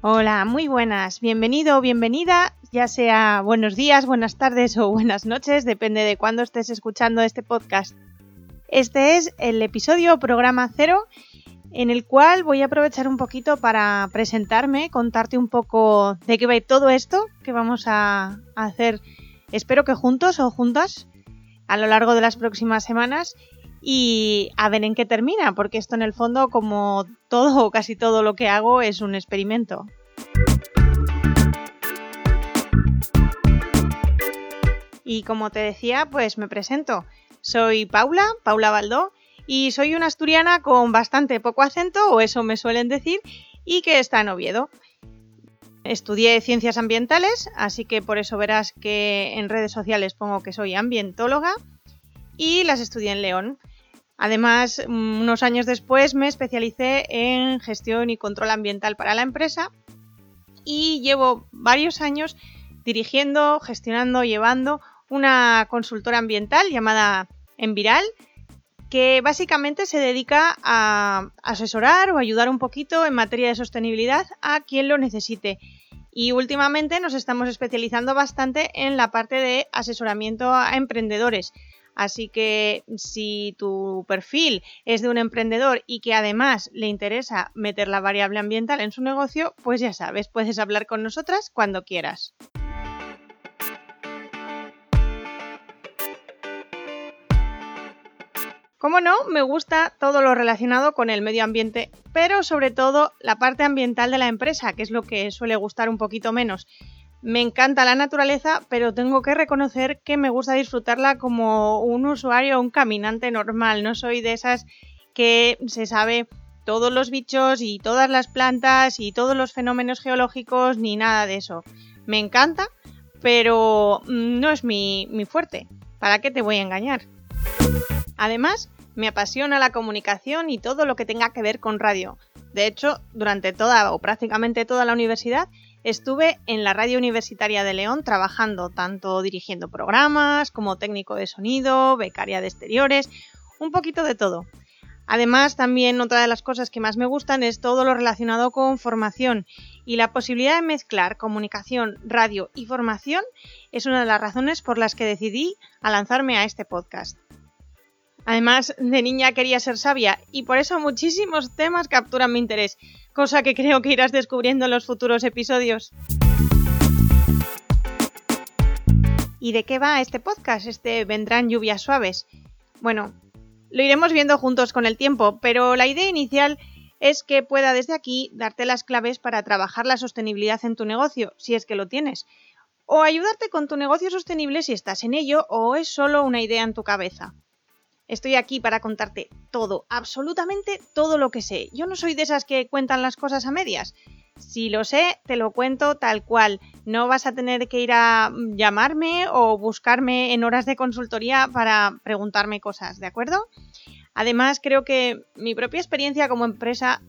Hola, muy buenas. Bienvenido o bienvenida, ya sea buenos días, buenas tardes o buenas noches, depende de cuándo estés escuchando este podcast. Este es el episodio programa cero en el cual voy a aprovechar un poquito para presentarme, contarte un poco de qué va todo esto que vamos a hacer, espero que juntos o juntas, a lo largo de las próximas semanas y a ver en qué termina, porque esto en el fondo, como todo o casi todo lo que hago, es un experimento. Y como te decía, pues me presento. Soy Paula, Paula Baldó, y soy una asturiana con bastante poco acento, o eso me suelen decir, y que está en Oviedo. Estudié ciencias ambientales, así que por eso verás que en redes sociales pongo que soy ambientóloga, y las estudié en León. Además, unos años después me especialicé en gestión y control ambiental para la empresa y llevo varios años dirigiendo, gestionando, llevando una consultora ambiental llamada Enviral, que básicamente se dedica a asesorar o ayudar un poquito en materia de sostenibilidad a quien lo necesite. Y últimamente nos estamos especializando bastante en la parte de asesoramiento a emprendedores. Así que si tu perfil es de un emprendedor y que además le interesa meter la variable ambiental en su negocio, pues ya sabes, puedes hablar con nosotras cuando quieras. Como no, me gusta todo lo relacionado con el medio ambiente, pero sobre todo la parte ambiental de la empresa, que es lo que suele gustar un poquito menos. Me encanta la naturaleza, pero tengo que reconocer que me gusta disfrutarla como un usuario, un caminante normal. No soy de esas que se sabe todos los bichos y todas las plantas y todos los fenómenos geológicos ni nada de eso. Me encanta, pero no es mi, mi fuerte. ¿Para qué te voy a engañar? Además, me apasiona la comunicación y todo lo que tenga que ver con radio. De hecho, durante toda o prácticamente toda la universidad estuve en la radio universitaria de León trabajando tanto dirigiendo programas como técnico de sonido, becaria de exteriores, un poquito de todo. Además, también otra de las cosas que más me gustan es todo lo relacionado con formación y la posibilidad de mezclar comunicación, radio y formación es una de las razones por las que decidí a lanzarme a este podcast. Además, de niña quería ser sabia y por eso muchísimos temas capturan mi interés, cosa que creo que irás descubriendo en los futuros episodios. ¿Y de qué va este podcast? Este vendrán lluvias suaves. Bueno, lo iremos viendo juntos con el tiempo, pero la idea inicial es que pueda desde aquí darte las claves para trabajar la sostenibilidad en tu negocio, si es que lo tienes, o ayudarte con tu negocio sostenible si estás en ello o es solo una idea en tu cabeza. Estoy aquí para contarte todo, absolutamente todo lo que sé. Yo no soy de esas que cuentan las cosas a medias. Si lo sé, te lo cuento tal cual. No vas a tener que ir a llamarme o buscarme en horas de consultoría para preguntarme cosas, ¿de acuerdo? Además, creo que mi propia experiencia como empresa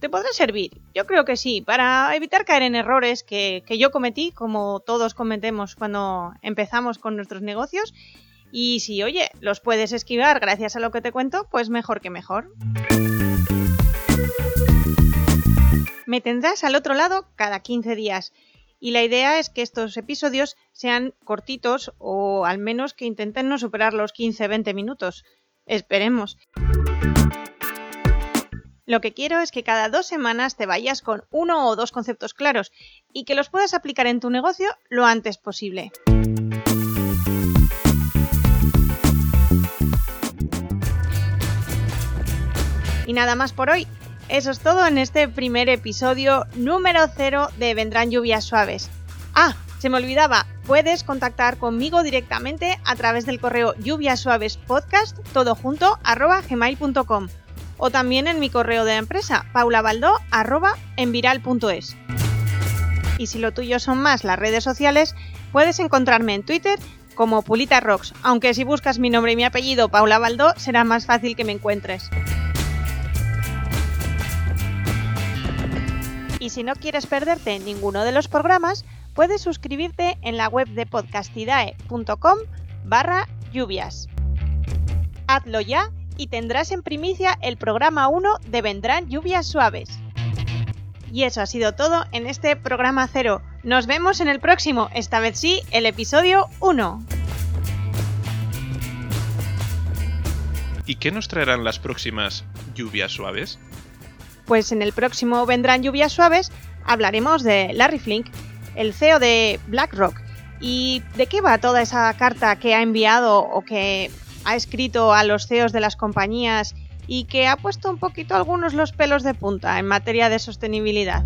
te podrá servir. Yo creo que sí, para evitar caer en errores que, que yo cometí, como todos cometemos cuando empezamos con nuestros negocios y si, oye, los puedes esquivar gracias a lo que te cuento, pues mejor que mejor. Me tendrás al otro lado cada 15 días. Y la idea es que estos episodios sean cortitos o al menos que intenten no superar los 15-20 minutos. Esperemos. Lo que quiero es que cada dos semanas te vayas con uno o dos conceptos claros y que los puedas aplicar en tu negocio lo antes posible. Nada más por hoy. Eso es todo en este primer episodio número 0 de Vendrán lluvias suaves. Ah, se me olvidaba, puedes contactar conmigo directamente a través del correo lluviasuavespodcast todo junto arroba gmail.com o también en mi correo de la empresa, paulabaldo.enviral.es. Y si lo tuyo son más las redes sociales, puedes encontrarme en Twitter como Pulita Rocks, aunque si buscas mi nombre y mi apellido, Paula Baldó, será más fácil que me encuentres. Y si no quieres perderte ninguno de los programas, puedes suscribirte en la web de podcastidae.com barra lluvias. Hazlo ya y tendrás en primicia el programa 1 de Vendrán lluvias suaves. Y eso ha sido todo en este programa 0. Nos vemos en el próximo, esta vez sí, el episodio 1. ¿Y qué nos traerán las próximas lluvias suaves? Pues en el próximo Vendrán lluvias suaves hablaremos de Larry Flink, el CEO de BlackRock. ¿Y de qué va toda esa carta que ha enviado o que ha escrito a los CEOs de las compañías y que ha puesto un poquito algunos los pelos de punta en materia de sostenibilidad?